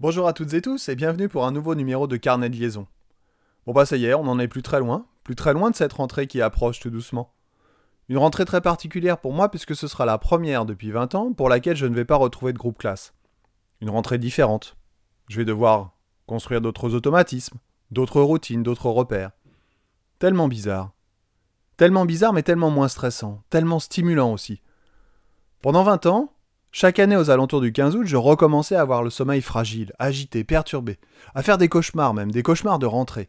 Bonjour à toutes et tous et bienvenue pour un nouveau numéro de Carnet de liaison. Bon bah ça y est, on n'en est plus très loin, plus très loin de cette rentrée qui approche tout doucement. Une rentrée très particulière pour moi puisque ce sera la première depuis 20 ans pour laquelle je ne vais pas retrouver de groupe classe. Une rentrée différente. Je vais devoir construire d'autres automatismes, d'autres routines, d'autres repères. Tellement bizarre. Tellement bizarre mais tellement moins stressant, tellement stimulant aussi. Pendant 20 ans, chaque année aux alentours du 15 août, je recommençais à avoir le sommeil fragile, agité, perturbé, à faire des cauchemars même, des cauchemars de rentrée.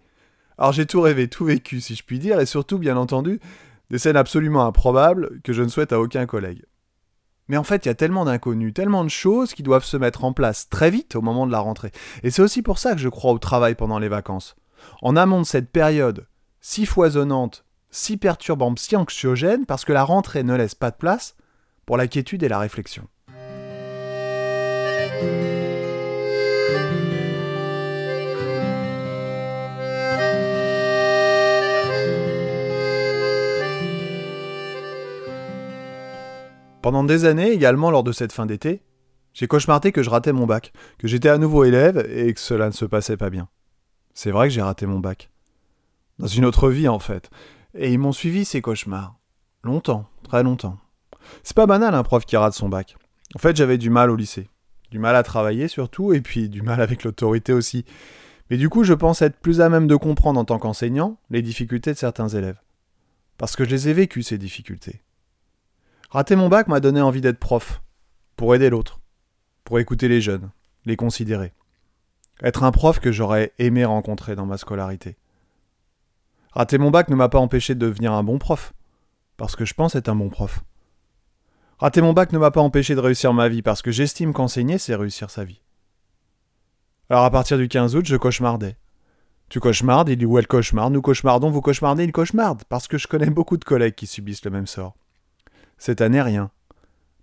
Alors j'ai tout rêvé, tout vécu si je puis dire, et surtout bien entendu, des scènes absolument improbables que je ne souhaite à aucun collègue. Mais en fait, il y a tellement d'inconnus, tellement de choses qui doivent se mettre en place très vite au moment de la rentrée. Et c'est aussi pour ça que je crois au travail pendant les vacances. En amont de cette période si foisonnante, si perturbante, si anxiogène, parce que la rentrée ne laisse pas de place pour la quiétude et la réflexion. Pendant des années, également lors de cette fin d'été, j'ai cauchemardé que je ratais mon bac, que j'étais à nouveau élève et que cela ne se passait pas bien. C'est vrai que j'ai raté mon bac. Dans une autre vie, en fait. Et ils m'ont suivi ces cauchemars. Longtemps, très longtemps. C'est pas banal un prof qui rate son bac. En fait, j'avais du mal au lycée. Du mal à travailler surtout, et puis du mal avec l'autorité aussi. Mais du coup, je pense être plus à même de comprendre en tant qu'enseignant les difficultés de certains élèves. Parce que je les ai vécues, ces difficultés. Rater mon bac m'a donné envie d'être prof, pour aider l'autre, pour écouter les jeunes, les considérer. Être un prof que j'aurais aimé rencontrer dans ma scolarité. Rater mon bac ne m'a pas empêché de devenir un bon prof, parce que je pense être un bon prof. Rater mon bac ne m'a pas empêché de réussir ma vie, parce que j'estime qu'enseigner, c'est réussir sa vie. Alors à partir du 15 août, je cauchemardais. Tu cauchemardes, il ou elle cauchemarde, nous cauchemardons, vous cauchemardez, il cauchemarde, parce que je connais beaucoup de collègues qui subissent le même sort. Cette année, rien.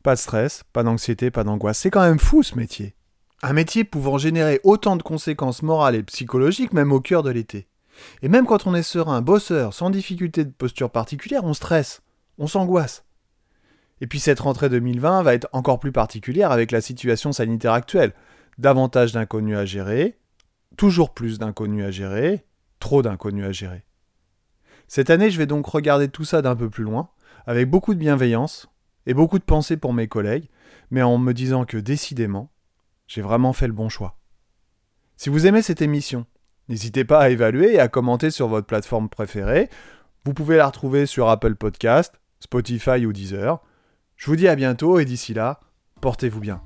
Pas de stress, pas d'anxiété, pas d'angoisse. C'est quand même fou ce métier. Un métier pouvant générer autant de conséquences morales et psychologiques même au cœur de l'été. Et même quand on est serein, bosseur, sans difficulté de posture particulière, on stresse, on s'angoisse. Et puis cette rentrée 2020 va être encore plus particulière avec la situation sanitaire actuelle. Davantage d'inconnus à gérer, toujours plus d'inconnus à gérer, trop d'inconnus à gérer. Cette année, je vais donc regarder tout ça d'un peu plus loin, avec beaucoup de bienveillance et beaucoup de pensée pour mes collègues, mais en me disant que décidément, j'ai vraiment fait le bon choix. Si vous aimez cette émission, n'hésitez pas à évaluer et à commenter sur votre plateforme préférée. Vous pouvez la retrouver sur Apple Podcast, Spotify ou Deezer. Je vous dis à bientôt et d'ici là, portez-vous bien.